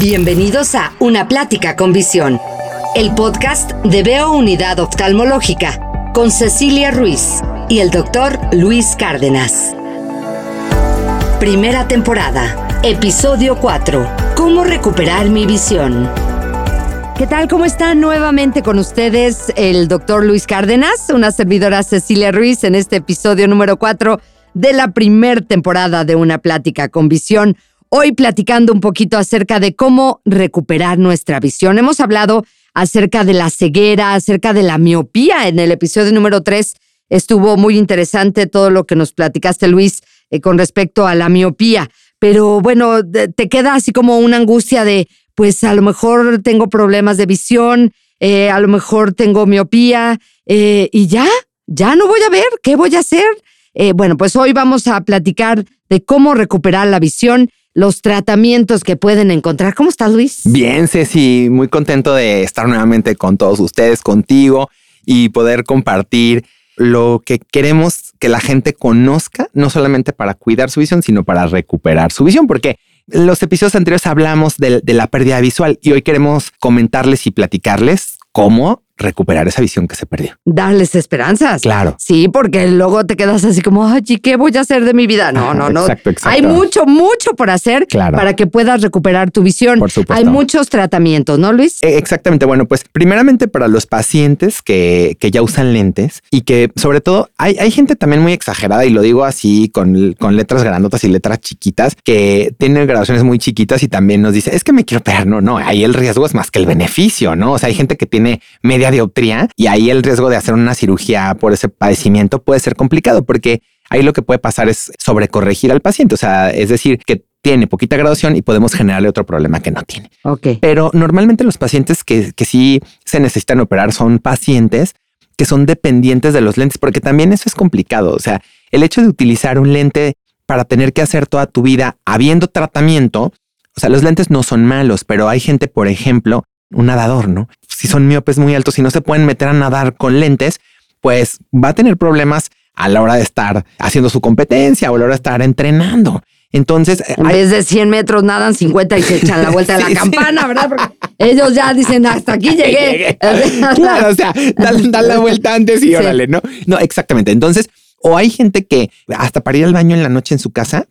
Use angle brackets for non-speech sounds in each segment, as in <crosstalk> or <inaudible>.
Bienvenidos a Una Plática con Visión, el podcast de Veo Unidad Oftalmológica con Cecilia Ruiz y el doctor Luis Cárdenas. Primera temporada, episodio 4. ¿Cómo recuperar mi visión? ¿Qué tal? ¿Cómo están? Nuevamente con ustedes el doctor Luis Cárdenas, una servidora Cecilia Ruiz en este episodio número 4 de la primera temporada de Una Plática con Visión. Hoy platicando un poquito acerca de cómo recuperar nuestra visión. Hemos hablado acerca de la ceguera, acerca de la miopía. En el episodio número 3 estuvo muy interesante todo lo que nos platicaste, Luis, eh, con respecto a la miopía. Pero bueno, te queda así como una angustia de, pues a lo mejor tengo problemas de visión, eh, a lo mejor tengo miopía eh, y ya, ya no voy a ver, ¿qué voy a hacer? bueno, pues hoy vamos a platicar de cómo recuperar la visión los tratamientos que pueden encontrar. ¿Cómo estás, Luis? Bien, Ceci, muy contento de estar nuevamente con todos ustedes, contigo y poder compartir lo que queremos que la gente conozca, no solamente para cuidar su visión, sino para recuperar su visión, porque en los episodios anteriores hablamos de, de la pérdida visual y hoy queremos comentarles y platicarles cómo recuperar esa visión que se perdió. Darles esperanzas. Claro. Sí, porque luego te quedas así como, ay, ¿qué voy a hacer de mi vida? No, no, no. Exacto, exacto. Hay mucho, mucho por hacer para que puedas recuperar tu visión. Por supuesto. Hay muchos tratamientos, ¿no, Luis? E, exactamente. Bueno, pues primeramente para los pacientes que, que ya usan lentes y que sobre todo hay, hay gente también muy exagerada y lo digo así con, con letras grandotas y letras chiquitas que tienen graduaciones muy chiquitas y también nos dice, es que me quiero operar. No, no, ahí el riesgo es más que el beneficio, ¿no? O sea, hay gente que tiene media dioptría y ahí el riesgo de hacer una cirugía por ese padecimiento puede ser complicado porque ahí lo que puede pasar es sobrecorregir al paciente. O sea, es decir, que tiene poquita graduación y podemos generarle otro problema que no tiene. Ok. Pero normalmente los pacientes que, que sí se necesitan operar son pacientes que son dependientes de los lentes, porque también eso es complicado. O sea, el hecho de utilizar un lente para tener que hacer toda tu vida habiendo tratamiento, o sea, los lentes no son malos, pero hay gente, por ejemplo, un nadador, ¿no? Si son miopes muy altos y no se pueden meter a nadar con lentes, pues va a tener problemas a la hora de estar haciendo su competencia o a la hora de estar entrenando. Entonces, en vez de 100 metros nadan 50 y se echan la vuelta de <laughs> la campana, ¿verdad? Porque ellos ya dicen hasta aquí <laughs> llegué. <laughs> claro, o sea, dan, la vuelta antes y órale, ¿no? No, exactamente. Entonces, o hay gente que hasta para ir al baño en la noche en su casa,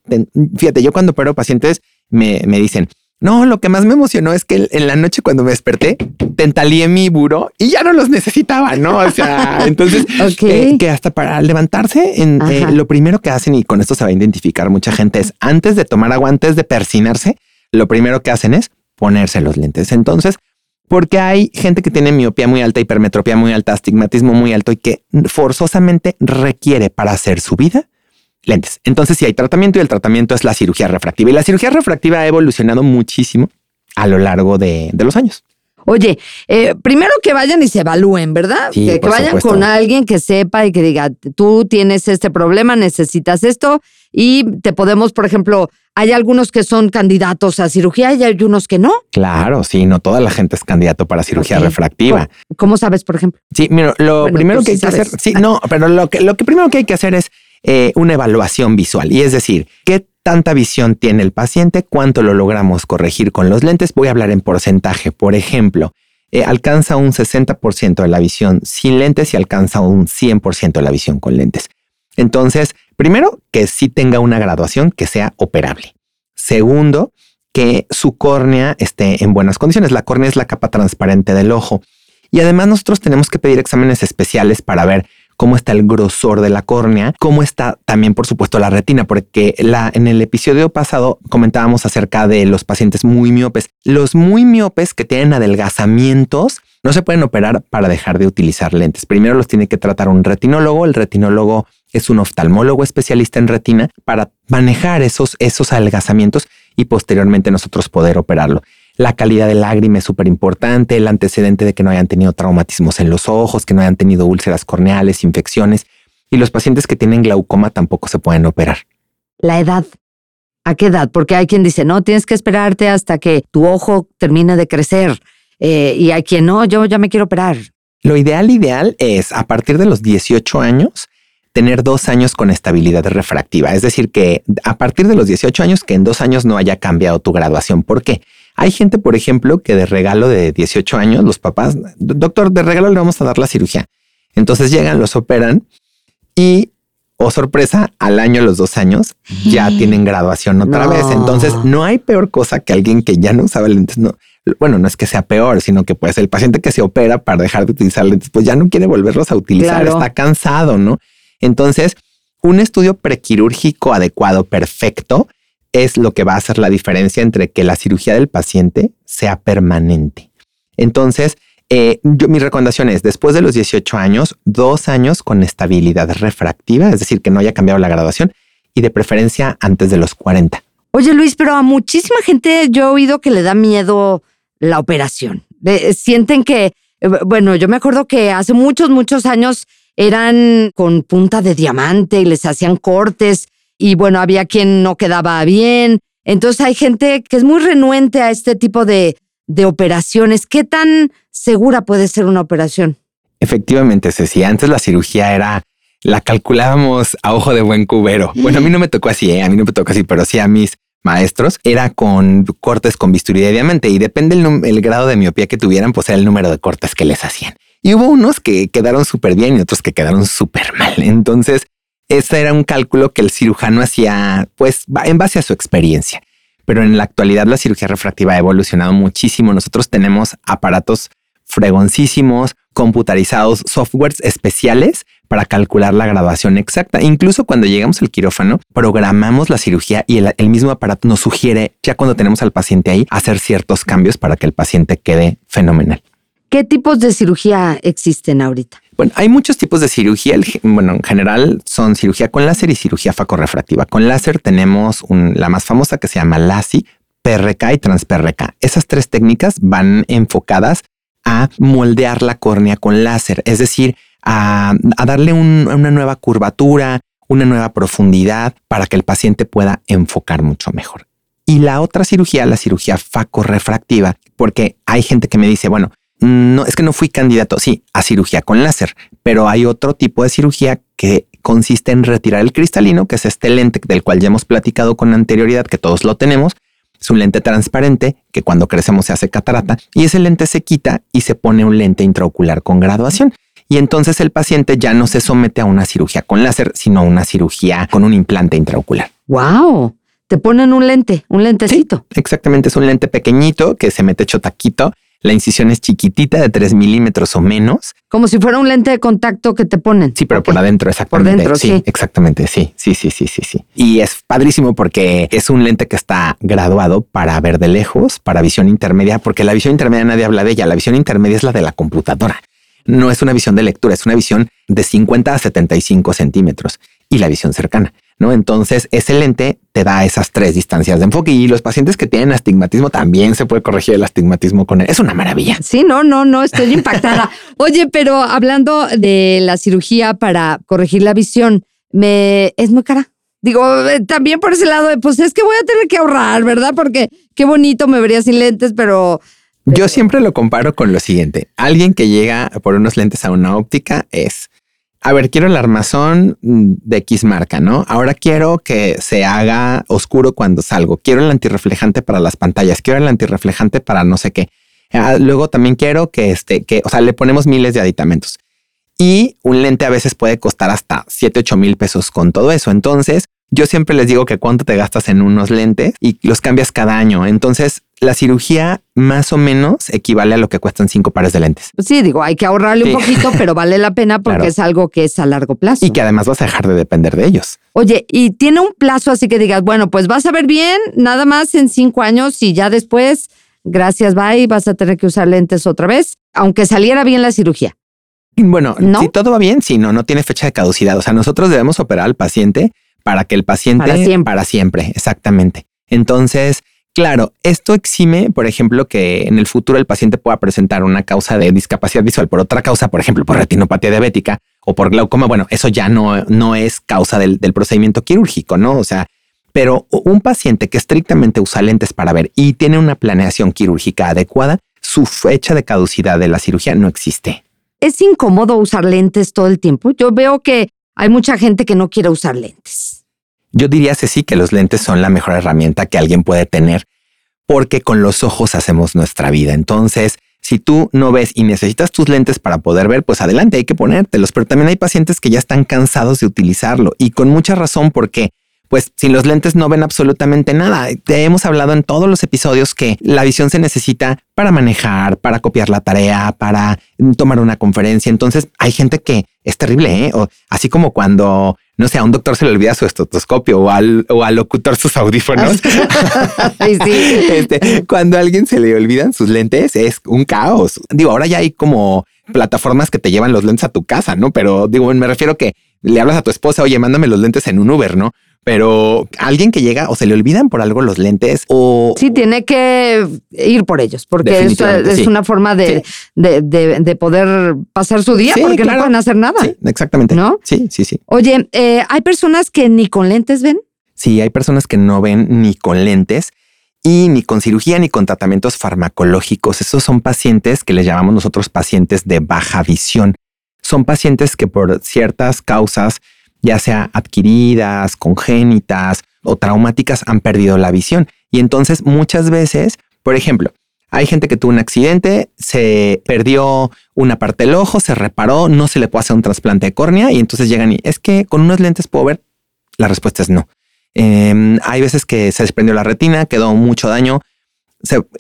fíjate, yo cuando opero pacientes me, me dicen, no, lo que más me emocionó es que en la noche cuando me desperté, tentalí mi buró y ya no los necesitaba, ¿no? O sea, <laughs> entonces eh, que hasta para levantarse, en, eh, lo primero que hacen, y con esto se va a identificar mucha gente, es antes de tomar agua, antes de persinarse, lo primero que hacen es ponerse los lentes. Entonces, porque hay gente que tiene miopía muy alta, hipermetropía muy alta, astigmatismo muy alto y que forzosamente requiere para hacer su vida lentes. Entonces, si hay tratamiento y el tratamiento es la cirugía refractiva. Y la cirugía refractiva ha evolucionado muchísimo a lo largo de, los años. Oye, eh, primero que vayan y se evalúen, ¿verdad? que, vayan con alguien que sepa y que diga, tú tienes este problema, necesitas esto y te podemos, por ejemplo, hay algunos que son candidatos a cirugía y hay unos que no. Claro, sí, no toda la gente es candidato para cirugía refractiva. ¿Cómo, sabes, por ejemplo? Sí, mira, lo primero que hay que hacer, sí, no, pero lo que, lo que primero que hay que hacer es eh, una evaluación visual. Y es decir, ¿qué tanta visión tiene el paciente? ¿Cuánto lo logramos corregir con los lentes? Voy a hablar en porcentaje. Por ejemplo, eh, alcanza un 60% de la visión sin lentes y alcanza un 100% de la visión con lentes. Entonces, primero, que sí tenga una graduación que sea operable. Segundo, que su córnea esté en buenas condiciones. La córnea es la capa transparente del ojo. Y además nosotros tenemos que pedir exámenes especiales para ver cómo está el grosor de la córnea, cómo está también, por supuesto, la retina, porque la, en el episodio pasado comentábamos acerca de los pacientes muy miopes. Los muy miopes que tienen adelgazamientos no se pueden operar para dejar de utilizar lentes. Primero los tiene que tratar un retinólogo. El retinólogo es un oftalmólogo especialista en retina para manejar esos, esos adelgazamientos y posteriormente nosotros poder operarlo. La calidad del lágrima es súper importante, el antecedente de que no hayan tenido traumatismos en los ojos, que no hayan tenido úlceras corneales, infecciones. Y los pacientes que tienen glaucoma tampoco se pueden operar. La edad. ¿A qué edad? Porque hay quien dice, no, tienes que esperarte hasta que tu ojo termine de crecer. Eh, y hay quien no, yo ya me quiero operar. Lo ideal, ideal es a partir de los 18 años tener dos años con estabilidad refractiva. Es decir, que a partir de los 18 años, que en dos años no haya cambiado tu graduación. ¿Por qué? Hay gente, por ejemplo, que de regalo de 18 años, los papás, doctor, de regalo le vamos a dar la cirugía. Entonces llegan, los operan y, oh sorpresa, al año, los dos años, ya tienen graduación otra vez. Entonces no hay peor cosa que alguien que ya no usaba lentes. No, bueno, no es que sea peor, sino que pues el paciente que se opera para dejar de utilizar lentes, pues ya no quiere volverlos a utilizar, está cansado, ¿no? Entonces, un estudio prequirúrgico adecuado, perfecto, es lo que va a hacer la diferencia entre que la cirugía del paciente sea permanente. Entonces, eh, yo, mi recomendación es, después de los 18 años, dos años con estabilidad refractiva, es decir, que no haya cambiado la graduación, y de preferencia antes de los 40. Oye Luis, pero a muchísima gente yo he oído que le da miedo la operación. sienten que, eh, bueno, yo me acuerdo que hace muchos, muchos años eran con punta de diamante y les hacían cortes y bueno, había quien no quedaba bien. Entonces hay gente que es muy renuente a este tipo de, de operaciones. ¿Qué tan segura puede ser una operación? Efectivamente, Ceci, antes la cirugía era, la calculábamos a ojo de buen cubero. Bueno, a mí no me tocó así, ¿eh? a mí no me tocó así, pero sí a mis maestros, era con cortes con bisturí de diamante y depende el, grado de miopía que tuvieran, pues era el número de cortes que les hacían. Y hubo unos que quedaron súper bien y otros que quedaron súper mal. Entonces, ese era un cálculo que el cirujano hacía, pues, en base a su experiencia. Pero en la actualidad la cirugía refractiva ha evolucionado muchísimo. Nosotros tenemos aparatos fregoncísimos, computarizados, softwares especiales para calcular la graduación exacta. Incluso cuando llegamos al quirófano, programamos la cirugía y el, el, mismo aparato nos sugiere, ya cuando tenemos al paciente ahí, hacer ciertos cambios para que el paciente quede fenomenal. ¿Qué tipos de cirugía existen ahorita? Bueno, hay muchos tipos de cirugía. Bueno, en general son cirugía con láser y cirugía facorrefractiva. Con láser tenemos la más famosa que se llama LASI, PRK y TransPRK. Esas tres técnicas van enfocadas a moldear la córnea con láser, es decir, a, darle una nueva curvatura, una nueva profundidad para que el paciente pueda enfocar mucho mejor. Y la otra cirugía, la cirugía facorrefractiva, porque hay gente que me dice, bueno, no es que no fui candidato, sí, a cirugía con láser, pero hay otro tipo de cirugía que consiste en retirar el cristalino, que es este lente del cual ya hemos platicado con anterioridad, que todos lo tenemos. Es un lente transparente que cuando crecemos se hace catarata y ese lente se quita y se pone un lente intraocular con graduación. Y entonces el paciente ya no se somete a una cirugía con láser, sino a una cirugía con un implante intraocular. ¡Wow! Te ponen un lente, un lentecito. exactamente, es un lente pequeñito que se mete hecho taquito la incisión es chiquitita de 3 milímetros o menos. Como si fuera un lente de contacto que te ponen. Sí, pero por adentro, exactamente. Por dentro, sí, Exactamente, sí, sí, sí, sí, sí, sí. Y es padrísimo porque es un lente que está graduado para ver de lejos, para visión intermedia, porque la visión intermedia nadie habla de ella. La visión intermedia es la de la computadora. No es una visión de lectura, es una visión de 50 a 75 centímetros y la visión cercana. ¿No? Entonces, ese lente te da esas tres distancias de enfoque y los pacientes que tienen astigmatismo también se puede corregir el astigmatismo con él. Es una maravilla. Sí, no, no, no, estoy impactada. <laughs> Oye, pero hablando de la cirugía para corregir la visión, me es muy cara. Digo, eh, también por ese lado, pues es que voy a tener que ahorrar, ¿verdad? Porque qué bonito me vería sin lentes, pero yo siempre lo comparo con lo siguiente. Alguien que llega por unos lentes a una óptica es a ver, quiero el armazón de X marca, ¿no? Ahora quiero que se haga oscuro cuando salgo. Quiero el antirreflejante para las pantallas. Quiero el antirreflejante para no sé qué. Ah, luego también quiero que este, que, o sea, le ponemos miles de aditamentos. Y un lente a veces puede costar hasta 7, 8 mil pesos con todo eso. Entonces, yo siempre les digo que cuánto te gastas en unos lentes y los cambias cada año. Entonces, la cirugía más o menos equivale a lo que cuestan cinco pares de lentes. Pues sí, digo, hay que ahorrarle un poquito, <laughs> pero vale la pena porque es algo que es a largo plazo. Y que además vas a dejar de depender de ellos. Oye, y tiene un plazo así que digas, bueno, pues vas a ver bien, nada más en cinco años y ya después, gracias, bye, vas a tener que usar lentes otra vez, aunque saliera bien la cirugía. Bueno, si todo va bien, si no, no tiene fecha de caducidad. O sea, nosotros debemos operar al paciente para que el paciente para siempre, para siempre exactamente. Entonces, claro, esto exime, por ejemplo, que en el futuro el paciente pueda presentar una causa de discapacidad visual por otra causa, por ejemplo, por retinopatía diabética o por glaucoma. Bueno, eso ya no, no es causa del, del procedimiento quirúrgico, ¿no? O sea, pero un paciente que estrictamente usa lentes para ver y tiene una planeación quirúrgica adecuada, su fecha de caducidad de la cirugía no existe. Es incómodo usar lentes todo el tiempo. Yo veo que hay mucha gente que no quiere usar lentes. Yo diría, sí que los lentes son la mejor herramienta que alguien puede tener porque con los ojos hacemos nuestra vida. Entonces, si tú no ves y necesitas tus lentes para poder ver, pues adelante, hay que ponértelos. Pero también hay pacientes que ya están cansados de utilizarlo y con mucha razón porque pues sin los lentes no ven absolutamente nada. Te hemos hablado en todos los episodios que la visión se necesita para manejar, para copiar la tarea, para tomar una conferencia. Entonces hay gente que es terrible, ¿eh? O así como cuando, no sé, a un doctor se le olvida su estetoscopio o al, o al locutor sus audífonos. <laughs> sí, sí. <laughs> Este, cuando a alguien se le olvidan sus lentes es un caos. Digo, ahora ya hay como plataformas que te llevan los lentes a tu casa, ¿no? Pero digo, me refiero que le hablas a tu esposa, oye, mándame los lentes en un Uber, ¿no? Pero alguien que llega o se le olvidan por algo los lentes o... Sí, tiene que ir por ellos, porque es, es una forma de, de, poder pasar su día, porque no pueden hacer nada. Sí, exactamente. ¿No? Sí, sí, sí. Oye, eh, ¿hay personas que ni con lentes ven? Sí, hay personas que no ven ni con lentes y ni con cirugía ni con tratamientos farmacológicos. Esos son pacientes que les llamamos nosotros pacientes de baja visión. Son pacientes que por ciertas causas ya sea adquiridas, congénitas o traumáticas, han perdido la visión. Y entonces muchas veces, por ejemplo, hay gente que tuvo un accidente, se perdió una parte del ojo, se reparó, no se le puede hacer un trasplante de córnea y entonces llegan y es que con unos lentes puedo ver. La respuesta es no. Em, hay veces que se desprendió la retina, quedó mucho daño.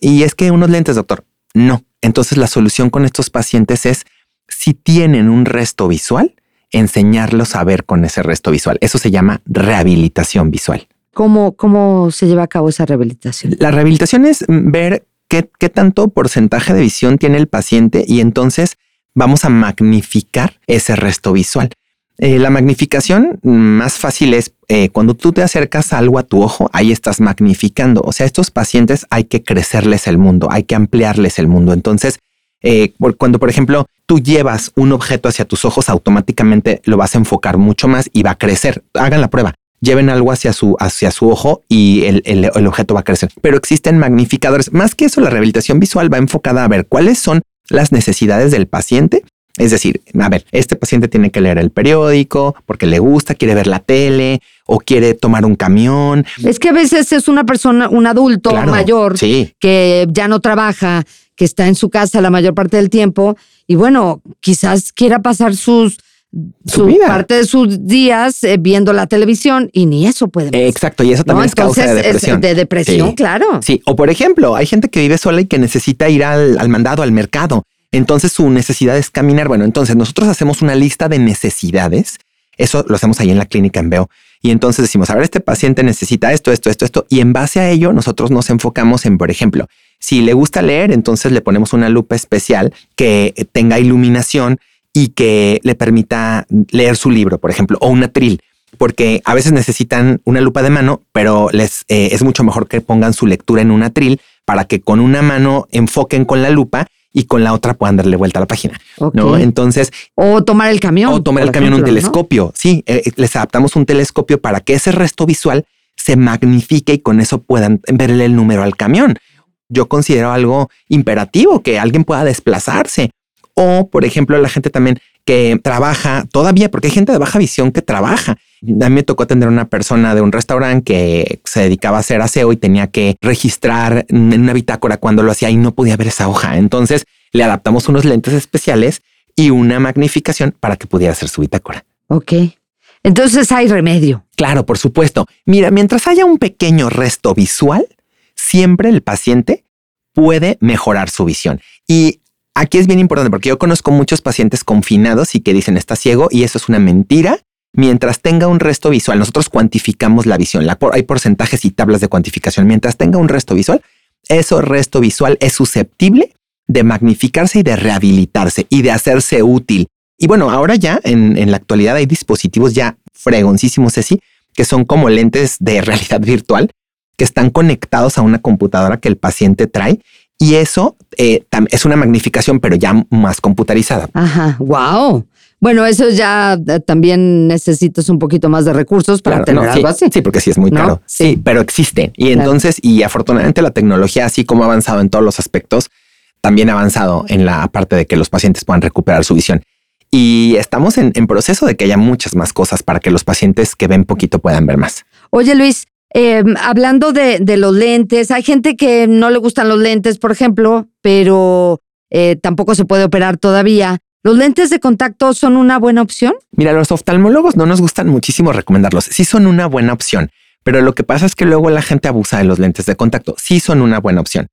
y es que unos lentes, doctor, no. Entonces la solución con estos pacientes es si tienen un resto visual, enseñarlos a ver con ese resto visual. Eso se llama rehabilitación visual. ¿Cómo, cómo se lleva a cabo esa rehabilitación? La rehabilitación es ver qué, qué tanto porcentaje de visión tiene el paciente y entonces vamos a magnificar ese resto visual. Eh, la magnificación más fácil es eh, cuando tú te acercas algo a tu ojo, ahí estás magnificando. O sea, a estos pacientes hay que crecerles el mundo, hay que ampliarles el mundo. Entonces, eh, cuando, por ejemplo, tú llevas un objeto hacia tus ojos, automáticamente lo vas a enfocar mucho más y va a crecer. Hagan la prueba. Lleven algo hacia su, hacia su ojo y el, el objeto va a crecer. Pero existen magnificadores. Más que eso, la rehabilitación visual va enfocada a ver cuáles son las necesidades del paciente es decir, a ver, este paciente tiene que leer el periódico porque le gusta, quiere ver la tele o quiere tomar un camión. Es que a veces es una persona, un adulto mayor que ya no trabaja, que está en su casa la mayor parte del tiempo y bueno, quizás quiera pasar sus su, parte de sus días eh, viendo la televisión y ni eso puede ver. Exacto, y eso también es causa de depresión. de depresión, claro. Sí, o por ejemplo, hay gente que vive sola y que necesita ir al, al mandado, al mercado. Entonces su necesidad es caminar. Bueno, entonces nosotros hacemos una lista de necesidades. Eso lo hacemos ahí en la clínica en Veo. Y entonces decimos, a ver, este paciente necesita esto, esto, esto, esto. Y en base a ello, nosotros nos enfocamos en, por ejemplo, si le gusta leer, entonces le ponemos una lupa especial que tenga iluminación y que le permita leer su libro, por ejemplo, o un atril, porque a veces necesitan una lupa de mano, pero les eh, es mucho mejor que pongan su lectura en un atril para que con una mano enfoquen con la lupa y con la otra puedan darle vuelta a la página. ¿no? Entonces. O tomar el camión. O tomar el camión, un telescopio. Sí, eh, les adaptamos un telescopio para que ese resto visual se magnifique y con eso puedan verle el número al camión yo considero algo imperativo que alguien pueda desplazarse. O, por ejemplo, la gente también que trabaja todavía, porque hay gente de baja visión que trabaja. A mí me tocó atender a una persona de un restaurante que se dedicaba a hacer aseo y tenía que registrar en una bitácora cuando lo hacía y no podía ver esa hoja. Entonces le adaptamos unos lentes especiales y una magnificación para que pudiera hacer su bitácora. Ok. Entonces hay remedio. Claro, por supuesto. Mira, mientras haya un pequeño resto visual, siempre el paciente puede mejorar su visión. Y aquí es bien importante porque yo conozco muchos pacientes confinados y que dicen está ciego y eso es una mentira. Mientras tenga un resto visual, nosotros cuantificamos la visión. hay porcentajes y tablas de cuantificación. Mientras tenga un resto visual, ese resto visual es susceptible de magnificarse y de rehabilitarse y de hacerse útil. Y bueno, ahora ya en, en la actualidad hay dispositivos ya fregoncísimos así, que son como lentes de <laughs> realidad virtual, que están conectados a una computadora que el paciente trae y eso eh, es una magnificación, pero ya más computarizada. Ajá, wow. Bueno, eso ya eh, también necesitas un poquito más de recursos para tener algo sí, así. Sí, porque sí es muy caro. Sí. pero existe. Y entonces, y afortunadamente la tecnología, así como ha avanzado en todos los aspectos, también ha avanzado en la parte de que los pacientes puedan recuperar su visión. Y estamos en, en proceso de que haya muchas más cosas para que los pacientes que ven poquito puedan ver más. Oye, Luis, eh, hablando de, los lentes, hay gente que no le gustan los lentes, por ejemplo, pero eh, tampoco se puede operar todavía. ¿Los lentes de contacto son una buena opción? Mira, los oftalmólogos no nos gustan muchísimo recomendarlos. Sí son una buena opción, pero lo que pasa es que luego la gente abusa de los lentes de contacto. Sí son una buena opción,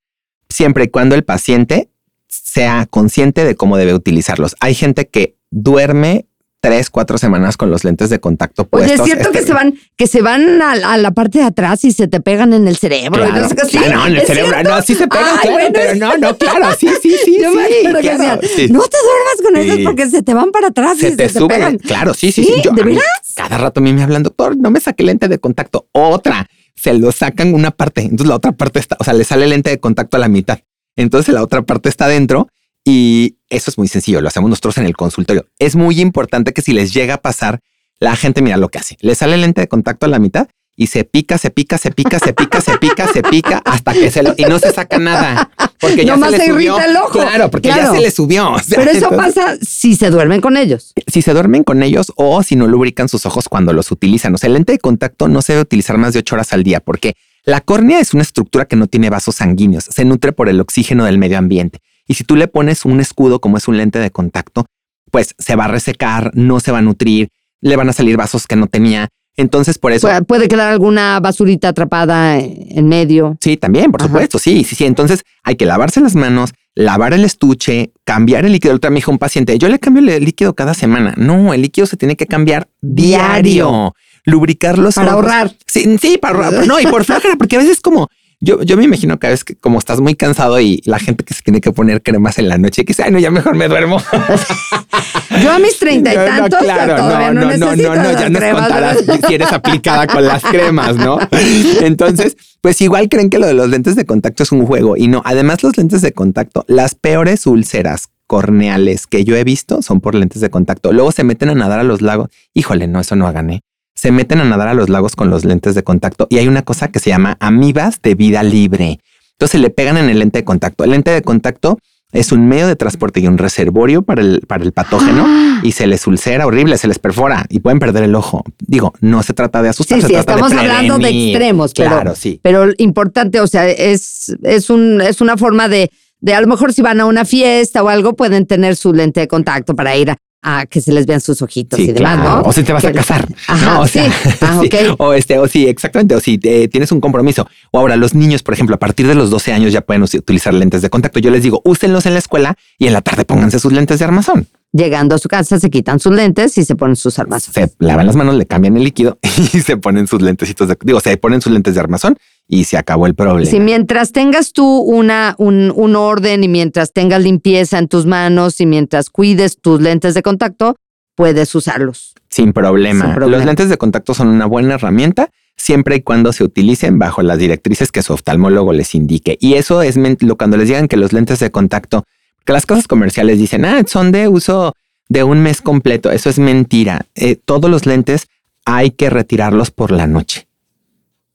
siempre y cuando el paciente sea consciente de cómo debe utilizarlos. Hay gente que duerme tres, cuatro semanas con los lentes de contacto puestos. Oye, es cierto que este, se van, que se van a, la parte de atrás y se te pegan en el cerebro. Claro, no, en el cerebro. No, sí se pegan, claro, pero no, no, claro, sí, sí, sí. <laughs> Yo sí, me claro, sí. No te duermas con esos porque se te van para atrás se y te se te pegan. Claro, sí, sí. sí. ¿De veras? cada rato a mí me hablan, doctor, no me saque lente de contacto. Otra, se lo sacan una parte. Entonces la otra parte está, o sea, le sale lente de contacto a la mitad. Entonces la otra parte está dentro y eso es muy sencillo, lo hacemos nosotros en el consultorio. Es muy importante que si les llega a pasar, la gente mira lo que hace. Le sale el lente de contacto a la mitad y se pica, se pica, se pica, se pica, se pica, se pica hasta que se lo y no se saca nada porque ya se le subió. El ojo. Claro, porque ya se le subió. Pero eso pasa si se duermen con ellos. Si se duermen con ellos o si no lubrican sus ojos cuando los utilizan. O sea, el lente de contacto no se debe utilizar más de ocho horas al día porque la córnea es una estructura que no tiene vasos sanguíneos, se nutre por el oxígeno del medio ambiente. Y si tú le pones un escudo como es un lente de contacto, pues se va a resecar, no se va a nutrir, le van a salir vasos que no tenía. Entonces, por eso. Puede quedar alguna basurita atrapada en medio. Sí, también, por supuesto. Sí, sí, sí. Entonces hay que lavarse las manos, lavar el estuche, cambiar el líquido. Otra me dijo un paciente, yo le cambio el líquido cada semana. No, el líquido se tiene que cambiar diario. Lubricarlos. Para ahorrar. Sí, sí, para ahorrar. No, y por flojera, porque a veces como yo, yo me imagino que a veces que como estás muy cansado y la gente que se tiene que poner cremas en la noche, que dice, ay, no, ya mejor me duermo. <laughs> yo a mis treinta y tantos, claro, no, no, no, no, no, ya nos contarás si eres aplicada con las cremas, ¿no? <laughs> Entonces, pues igual creen que lo de los lentes de contacto es un juego y no. Además, los lentes de contacto, las peores úlceras corneales que yo he visto son por lentes de contacto. Luego se meten a nadar a los lagos. Híjole, no, eso no hagan, ¿eh? Se meten a nadar a los lagos con los lentes de contacto y hay una cosa que se llama amibas de vida libre. Entonces le pegan en el lente de contacto. El lente de contacto es un medio de transporte y un reservorio para el, para el patógeno ah. <gasps> y se les ulcera horrible, se les perfora y pueden perder el ojo. Digo, no se trata de asustar. Sí, sí, estamos hablando de extremos, claro, sí. Pero importante, o sea, es, es, un, es una forma de, de a lo mejor si van a una fiesta o algo, pueden tener su lente de contacto para ir a, a que se les vean sus ojitos y demás, ¿no? O si te vas a casar, ¿no? O sí. Ah, <laughs> o este, o sí, exactamente, o si tienes un compromiso. O ahora los niños, por ejemplo, a partir de los 12 años ya pueden utilizar lentes de contacto. Yo les digo, úsenlos en la escuela y en la tarde pónganse sus lentes de armazón. Llegando a su casa se quitan sus lentes y se ponen sus armazones. Se lavan las manos, le cambian el líquido <laughs> y se ponen sus lentecitos de, digo, se ponen sus lentes de armazón y se acabó el problema. Si mientras tengas tú una, un, un orden y mientras tengas limpieza en tus manos y mientras cuides tus lentes de contacto, puedes usarlos. Sin problema. Los lentes de contacto son una buena herramienta siempre y cuando se utilicen bajo las directrices que su oftalmólogo les indique. Y eso es lo cuando les digan que los lentes de contacto, que las cosas comerciales dicen, ah, son de uso de un mes completo. Eso es mentira. Eh, todos los lentes hay que retirarlos por la noche.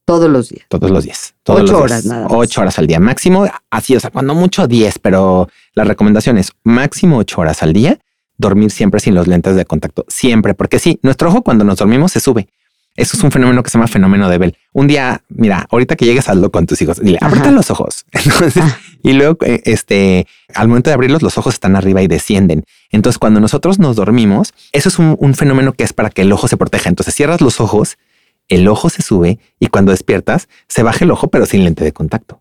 Todos los días. Todos los días. ocho horas nada más. Ocho horas al día. Máximo, así, o sea, cuando mucho diez, pero la recomendación es máximo ocho horas al día dormir siempre sin los lentes de contacto, siempre, porque sí, nuestro ojo cuando nos dormimos se sube. Eso es un fenómeno que se llama fenómeno de Bell. Un día, mira, ahorita que llegues algo con tus hijos, dile, aprieta los ojos. <laughs> Ah. y luego, eh, este, al momento de abrirlos, los ojos están arriba y descienden. Entonces, cuando nosotros nos dormimos, eso es un, un fenómeno que es para que el ojo se proteja. Entonces, cierras los ojos, el ojo se sube y cuando despiertas, se baja el ojo, pero sin lente de contacto.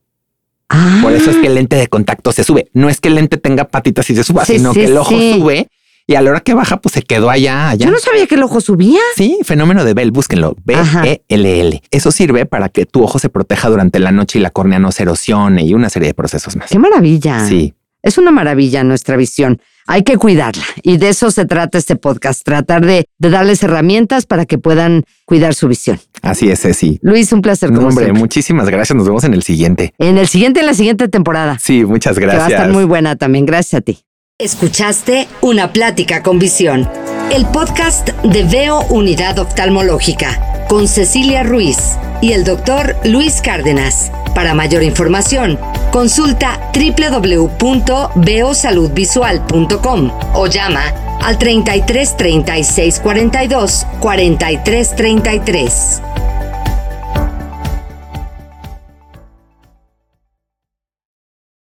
Por eso es que el lente de contacto se sube. No es que el lente tenga patitas y se suba, sino que el ojo sube y a la hora que baja, pues se quedó allá, allá. Yo no sabía que el ojo subía. Sí, fenómeno de Bell, búsquenlo. B-E-L-L. Eso sirve para que tu ojo se proteja durante la noche y la córnea no se erosione y una serie de procesos más. Qué maravilla. Sí. Es una maravilla nuestra visión. Hay que cuidarla. Y de eso se trata este podcast, tratar de, darles herramientas para que puedan cuidar su visión. Así es, sí. Luis, un placer. No, hombre, muchísimas gracias. Nos vemos en el siguiente. En el siguiente, en la siguiente temporada. Sí, muchas gracias. Que va a estar muy buena también. Gracias a ti. Escuchaste Una Plática con Visión, el podcast de Veo Unidad Oftalmológica, con Cecilia Ruiz y el doctor Luis Cárdenas. Para mayor información, consulta www.veosaludvisual.com o llama al 33 36 42 43 33.